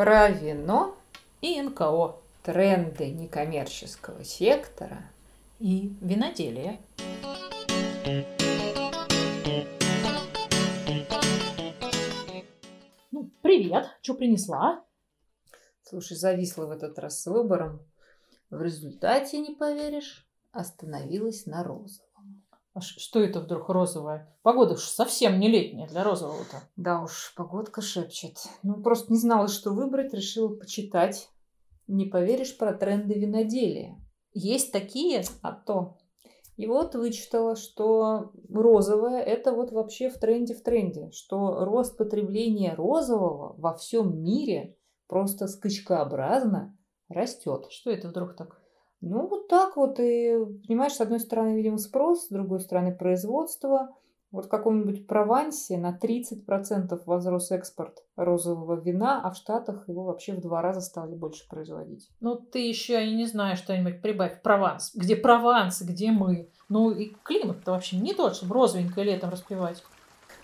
Про вино и НКО. Тренды некоммерческого сектора и виноделие. Ну, привет, что принесла? Слушай, зависла в этот раз с выбором. В результате, не поверишь, остановилась на розовом. А что это вдруг розовое? Погода уж совсем не летняя для розового-то. Да уж, погодка шепчет. Ну, просто не знала, что выбрать, решила почитать. Не поверишь про тренды виноделия. Есть такие? А то. И вот вычитала, что розовое – это вот вообще в тренде в тренде, что рост потребления розового во всем мире просто скачкообразно растет. Что это вдруг так? Ну, вот так вот. И, понимаешь, с одной стороны, видимо, спрос, с другой стороны, производство. Вот в каком-нибудь Провансе на 30% возрос экспорт розового вина, а в Штатах его вообще в два раза стали больше производить. Ну, ты еще, я не знаю, что-нибудь прибавь. Прованс. Где Прованс, где мы? Ну, и климат-то вообще не тот, чтобы розовенькое летом распевать.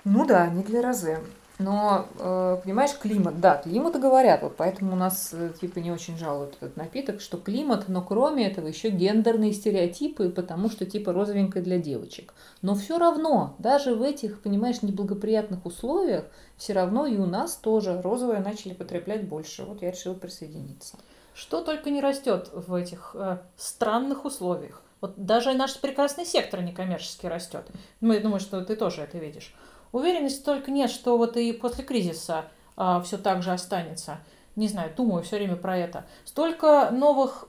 Ну да, не для розе. Но, э, понимаешь, климат, да, климат говорят, вот поэтому у нас э, типа не очень жалуют этот напиток, что климат, но кроме этого еще гендерные стереотипы, потому что типа розовенькая для девочек. Но все равно, даже в этих, понимаешь, неблагоприятных условиях, все равно и у нас тоже розовое начали потреблять больше. Вот я решила присоединиться. Что только не растет в этих э, странных условиях. Вот даже наш прекрасный сектор некоммерческий растет. Я думаю, что ты тоже это видишь. Уверенности только нет, что вот и после кризиса а, все так же останется. Не знаю, думаю все время про это. Столько новых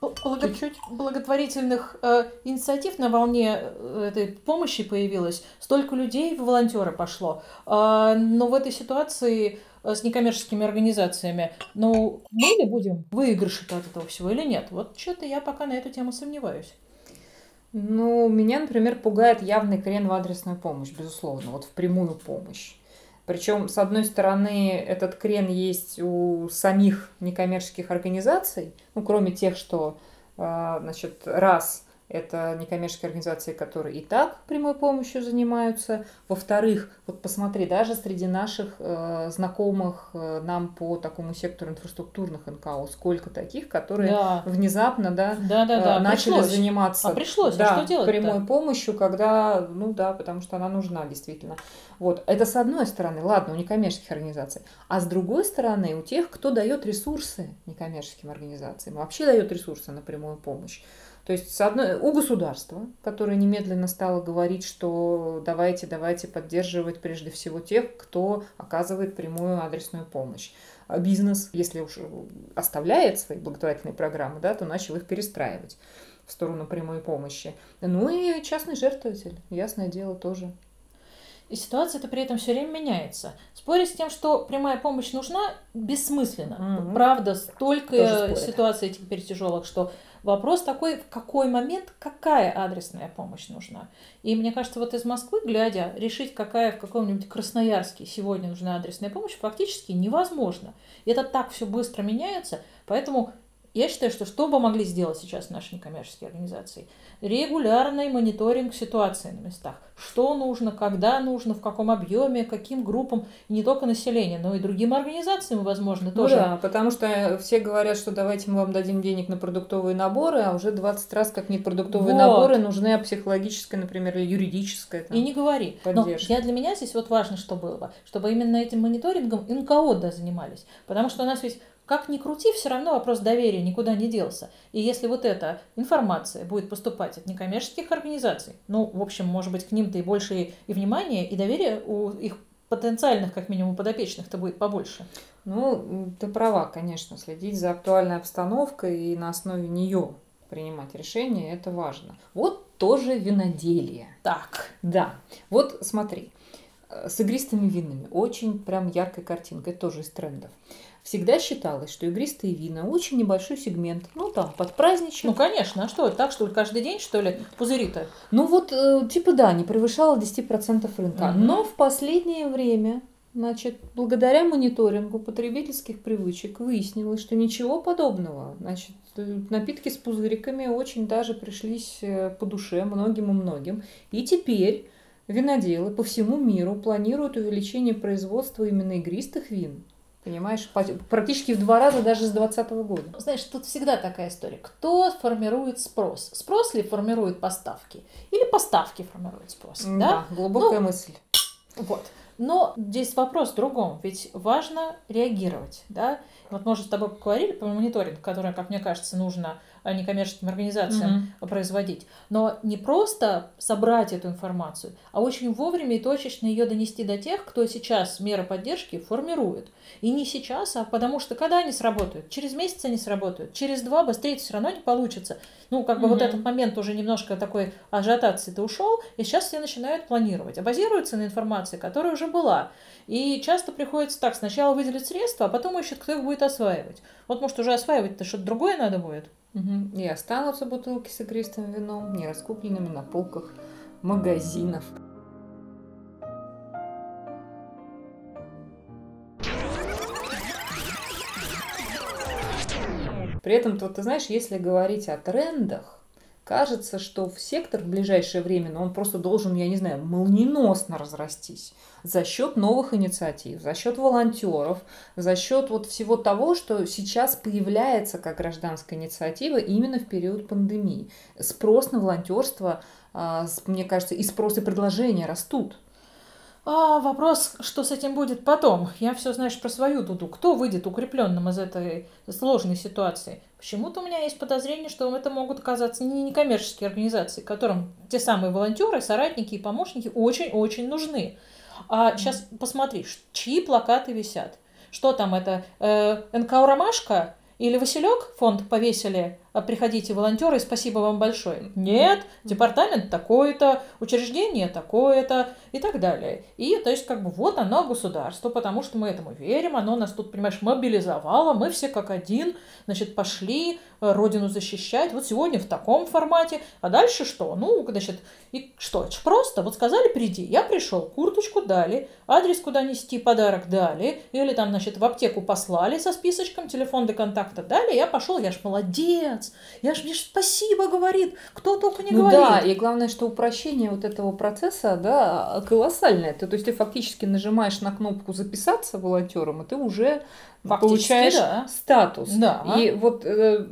благо... благотворительных э, инициатив на волне э, этой помощи появилось, столько людей в волонтеры пошло. Э, но в этой ситуации э, с некоммерческими организациями, ну, мы ли будем выигрыши от этого всего или нет? Вот что-то я пока на эту тему сомневаюсь. Ну, меня, например, пугает явный крен в адресную помощь, безусловно, вот в прямую помощь. Причем, с одной стороны, этот крен есть у самих некоммерческих организаций, ну, кроме тех, что, а, значит, раз это некоммерческие организации, которые и так прямой помощью занимаются. Во-вторых, вот посмотри, даже среди наших э, знакомых э, нам по такому сектору инфраструктурных НКО, сколько таких, которые да. внезапно да, да, да, да. Э, начали пришлось. заниматься а пришлось, да, а что делать прямой помощью, когда, ну да, потому что она нужна действительно. Вот, это с одной стороны, ладно, у некоммерческих организаций, а с другой стороны, у тех, кто дает ресурсы некоммерческим организациям, вообще дает ресурсы на прямую помощь. То есть с одной, у государства, которое немедленно стало говорить, что давайте, давайте поддерживать прежде всего тех, кто оказывает прямую адресную помощь. А бизнес, если уж оставляет свои благотворительные программы, да, то начал их перестраивать в сторону прямой помощи. Ну и частный жертвователь, ясное дело, тоже. И ситуация-то при этом все время меняется. Спорить с тем, что прямая помощь нужна, бессмысленно. Mm-hmm. Правда, столько ситуаций теперь тяжелых, что Вопрос такой, в какой момент какая адресная помощь нужна. И мне кажется, вот из Москвы, глядя, решить, какая в каком-нибудь Красноярске сегодня нужна адресная помощь, фактически невозможно. Это так все быстро меняется, поэтому я считаю, что что бы могли сделать сейчас наши некоммерческие организации? Регулярный мониторинг ситуации на местах. Что нужно, когда нужно, в каком объеме, каким группам, и не только населения, но и другим организациям, возможно, ну тоже. Ну да, потому что все говорят, что давайте мы вам дадим денег на продуктовые наборы, а уже 20 раз как не продуктовые вот. наборы нужны, а психологическая, например, или юридическая. Там, и не говори. Поддержка. Но я, для меня здесь вот важно, что было, чтобы именно этим мониторингом НКО да, занимались. Потому что у нас ведь как ни крути, все равно вопрос доверия никуда не делся. И если вот эта информация будет поступать от некоммерческих организаций, ну, в общем, может быть, к ним-то и больше и внимания, и доверия у их потенциальных, как минимум, подопечных-то будет побольше. Ну, ты права, конечно, следить за актуальной обстановкой и на основе нее принимать решения, это важно. Вот тоже виноделие. Так. Да. Вот смотри, э, с игристыми винами очень прям яркая картинка, это тоже из трендов. Всегда считалось, что игристые вина очень небольшой сегмент. Ну там, под праздничек. Ну, конечно. А что, так что ли, каждый день, что ли, пузыри-то? Ну вот, э, типа да, не превышало 10% рынка. Угу. Но в последнее время Значит, благодаря мониторингу потребительских привычек выяснилось, что ничего подобного. Значит, э, напитки с пузыриками очень даже пришлись э, по душе многим и многим. И теперь виноделы по всему миру планируют увеличение производства именно игристых вин Понимаешь, практически в два раза даже с 2020 года. Знаешь, тут всегда такая история. Кто формирует спрос? Спрос ли формирует поставки? Или поставки формируют спрос? Да, да? глубокая ну, мысль. Вот. Но здесь вопрос в другом, ведь важно реагировать, да. Вот мы уже с тобой поговорили про мониторинг, который, как мне кажется, нужно некоммерческим организациям mm-hmm. производить. Но не просто собрать эту информацию, а очень вовремя и точечно ее донести до тех, кто сейчас меры поддержки формирует. И не сейчас, а потому что когда они сработают? Через месяц они сработают, через два быстрее все равно не получится. Ну, как бы mm-hmm. вот этот момент уже немножко такой ажиотации-то ушел, и сейчас все начинают планировать. А базируются на информации, которая уже была. И часто приходится так, сначала выделить средства, а потом ищет, кто их будет осваивать. Вот, может, уже осваивать-то что-то другое надо будет? Угу. И останутся бутылки с игристым вином, не раскупленными на полках магазинов. При этом, то, ты знаешь, если говорить о трендах, кажется, что в сектор в ближайшее время, ну, он просто должен, я не знаю, молниеносно разрастись за счет новых инициатив, за счет волонтеров, за счет вот всего того, что сейчас появляется как гражданская инициатива именно в период пандемии. Спрос на волонтерство, а, мне кажется, и спрос и предложения растут. А вопрос, что с этим будет потом? Я все, знаешь, про свою дуду. Кто выйдет укрепленным из этой сложной ситуации? Почему-то у меня есть подозрение, что это могут оказаться не некоммерческие организации, которым те самые волонтеры, соратники и помощники очень-очень нужны. А сейчас посмотри, чьи плакаты висят. Что там это? Э, НК «Ромашка» или «Василек» фонд повесили приходите волонтеры, спасибо вам большое. Нет, департамент такой-то, учреждение такое-то и так далее. И то есть как бы вот оно государство, потому что мы этому верим, оно нас тут, понимаешь, мобилизовало, мы все как один, значит, пошли э, родину защищать, вот сегодня в таком формате, а дальше что? Ну, значит, и что? Это просто, вот сказали приди, я пришел, курточку дали, адрес куда нести, подарок дали, или там, значит, в аптеку послали со списочком, телефон до контакта дали, я пошел, я ж молодец, я же мне спасибо говорит, кто только не ну, говорит. Да, и главное, что упрощение вот этого процесса, да, колоссальное. Ты, то есть ты фактически нажимаешь на кнопку записаться волонтером, и ты уже получаешь да. статус. Да. И вот э,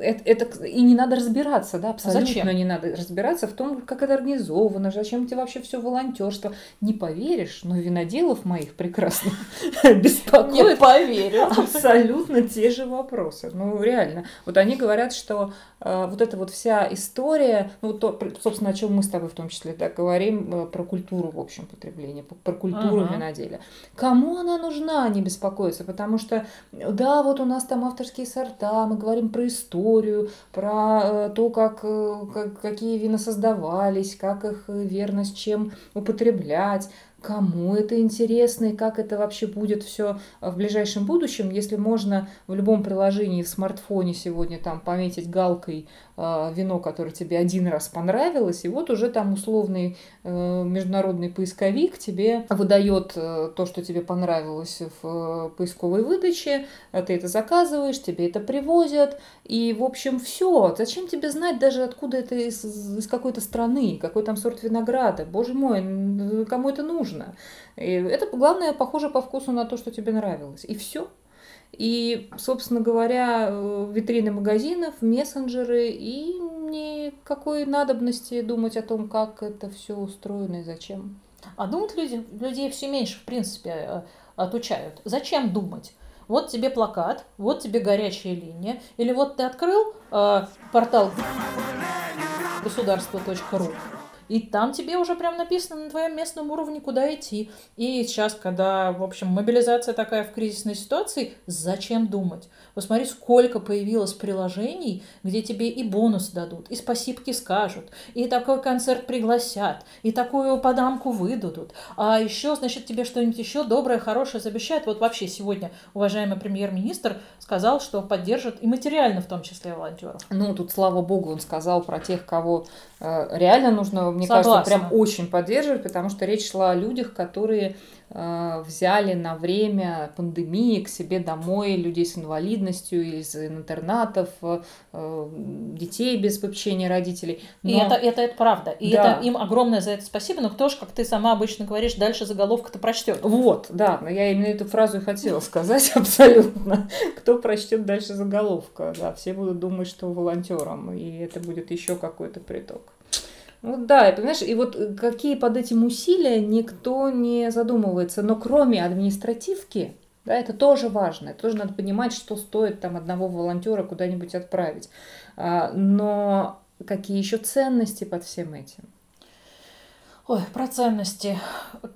это, это и не надо разбираться, да, абсолютно Зачем? не надо разбираться в том, как это организовано, зачем тебе вообще все волонтерство. Не поверишь, но виноделов моих прекрасных беспокоит. Не поверю. Абсолютно те же вопросы. Ну, реально. Вот они говорят, что э, вот эта вот вся история, ну, то, собственно, о чем мы с тобой в том числе да, говорим, э, про культуру, в общем, потребления, про культуру ага. виноделия. Кому она нужна, они беспокоятся, потому что, да, вот у нас там авторские сорта, мы говорим про историю, про э, то, как, как какие вина создавались, как их верно с чем употреблять, кому это интересно и как это вообще будет все в ближайшем будущем, если можно в любом приложении в смартфоне сегодня там пометить галкой э, вино, которое тебе один раз понравилось, и вот уже там условный э, международный поисковик тебе выдает э, то, что тебе понравилось в э, поисковой выдаче, ты это заказываешь, тебе это привозят, и в общем все. Зачем тебе знать даже откуда это из, из какой-то страны, какой там сорт винограда? Боже мой, кому это нужно? Нужно. И это, главное, похоже по вкусу на то, что тебе нравилось. И все. И, собственно говоря, витрины магазинов, мессенджеры и никакой надобности думать о том, как это все устроено и зачем. А думать люди, людей все меньше, в принципе, э, отучают. Зачем думать? Вот тебе плакат, вот тебе горячая линия, или вот ты открыл э, портал государство.ру, и там тебе уже прям написано на твоем местном уровне, куда идти. И сейчас, когда, в общем, мобилизация такая в кризисной ситуации, зачем думать? Посмотри, сколько появилось приложений, где тебе и бонус дадут, и спасибки скажут, и такой концерт пригласят, и такую подамку выдадут. А еще, значит, тебе что-нибудь еще доброе, хорошее обещают. Вот вообще сегодня уважаемый премьер-министр сказал, что поддержит и материально в том числе волонтеров. Ну, тут, слава богу, он сказал про тех, кого э, реально нужно мне Согласна. кажется, прям очень поддерживать, потому что речь шла о людях, которые э, взяли на время пандемии к себе домой людей с инвалидностью из интернатов, э, детей без попечения родителей. Но... И это, это, это правда. И да. это им огромное за это спасибо. Но кто же, как ты сама обычно говоришь, дальше заголовка-то прочтет? Вот, да. Но я именно эту фразу и хотела сказать абсолютно. Кто прочтет дальше заголовка? Да, все будут думать, что волонтером, и это будет еще какой-то приток. Ну да, и понимаешь, и вот э, какие под этим усилия никто не задумывается. Но кроме административки, да, это тоже важно. Это тоже надо понимать, что стоит там одного волонтера куда-нибудь отправить. А, но какие еще ценности под всем этим? Ой, про ценности.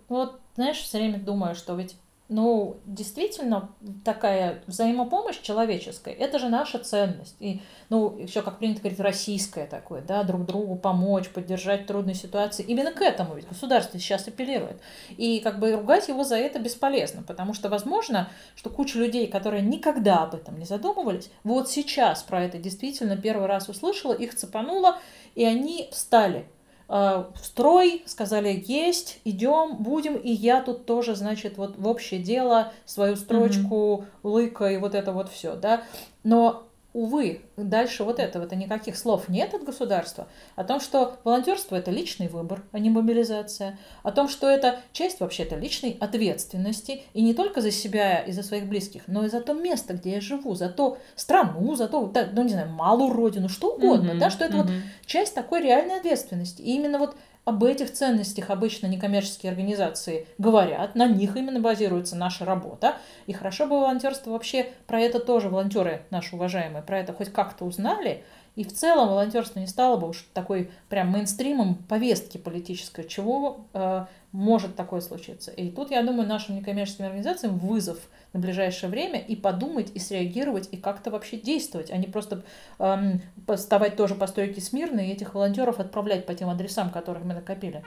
Вот, знаешь, все время думаю, что ведь ну, действительно, такая взаимопомощь человеческая, это же наша ценность. И, ну, еще, как принято говорить, российское такое, да, друг другу помочь, поддержать в трудной ситуации. Именно к этому ведь государство сейчас апеллирует. И как бы ругать его за это бесполезно, потому что возможно, что куча людей, которые никогда об этом не задумывались, вот сейчас про это действительно первый раз услышала, их цепануло, и они встали в строй, сказали, есть, идем, будем, и я тут тоже, значит, вот в общее дело свою строчку, mm-hmm. лыка и вот это вот все, да. Но увы, дальше вот этого-то никаких слов нет от государства. О том, что волонтерство это личный выбор, а не мобилизация. О том, что это часть вообще-то личной ответственности. И не только за себя и за своих близких, но и за то место, где я живу, за ту страну, за то, ну не знаю, малую родину, что угодно. Mm-hmm. Да, что это mm-hmm. вот часть такой реальной ответственности. И именно вот об этих ценностях обычно некоммерческие организации говорят, на них именно базируется наша работа. И хорошо бы волонтерство вообще про это тоже волонтеры наши уважаемые, про это хоть как-то узнали, и в целом волонтерство не стало бы уж такой прям мейнстримом повестки политической, чего э, может такое случиться. И тут, я думаю, нашим некоммерческим организациям вызов на ближайшее время и подумать, и среагировать, и как-то вообще действовать, а не просто эм, поставать тоже по стойке смирно и этих волонтеров отправлять по тем адресам, которых мы накопили.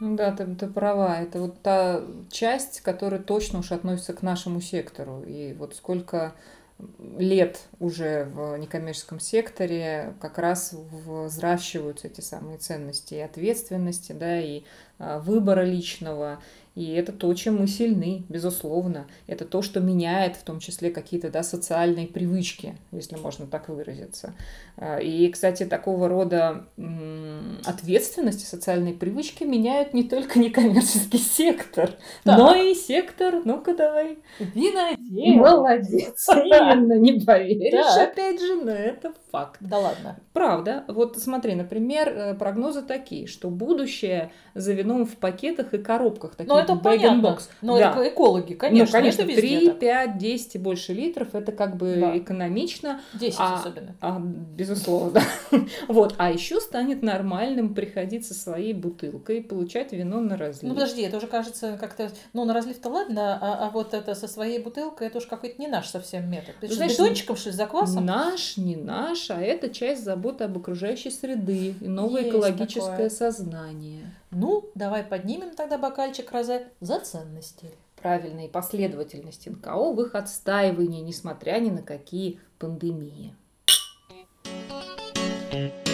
Ну да, ты, ты права. Это вот та часть, которая точно уж относится к нашему сектору. И вот сколько лет уже в некоммерческом секторе как раз взращиваются эти самые ценности и ответственности, да, и а, выбора личного, и это то, чем мы сильны, безусловно. Это то, что меняет в том числе какие-то да, социальные привычки, если можно так выразиться. А, и, кстати, такого рода ответственности, социальные привычки меняют не только некоммерческий сектор, так. но и сектор, ну-ка давай. Винодел. Молодец. Именно, не поверишь, опять же, но это факт. Да ладно. Правда. Вот смотри, например, э, прогнозы такие, что будущее за вином в пакетах и коробках, таких это понятно. Но да. экологи, конечно. Ну, конечно, 3, 5, 10 и больше литров, это как бы да. экономично. 10 а, особенно. А, безусловно, да. вот. А еще станет нормальным приходить со своей бутылкой, получать вино на разлив. Ну, подожди, это уже кажется как-то... Ну, на разлив-то ладно, а, а вот это со своей бутылкой, это уж какой-то не наш совсем метод. Ты Знаешь, что, бетончиком, что ли, за квасом? Наш, не наш, а это часть заботы об окружающей среды и новое Есть экологическое такое. сознание. Ну, давай поднимем тогда бокальчик розе за ценности. Правильной последовательности НКО в их отстаивании, несмотря ни на какие пандемии. thank you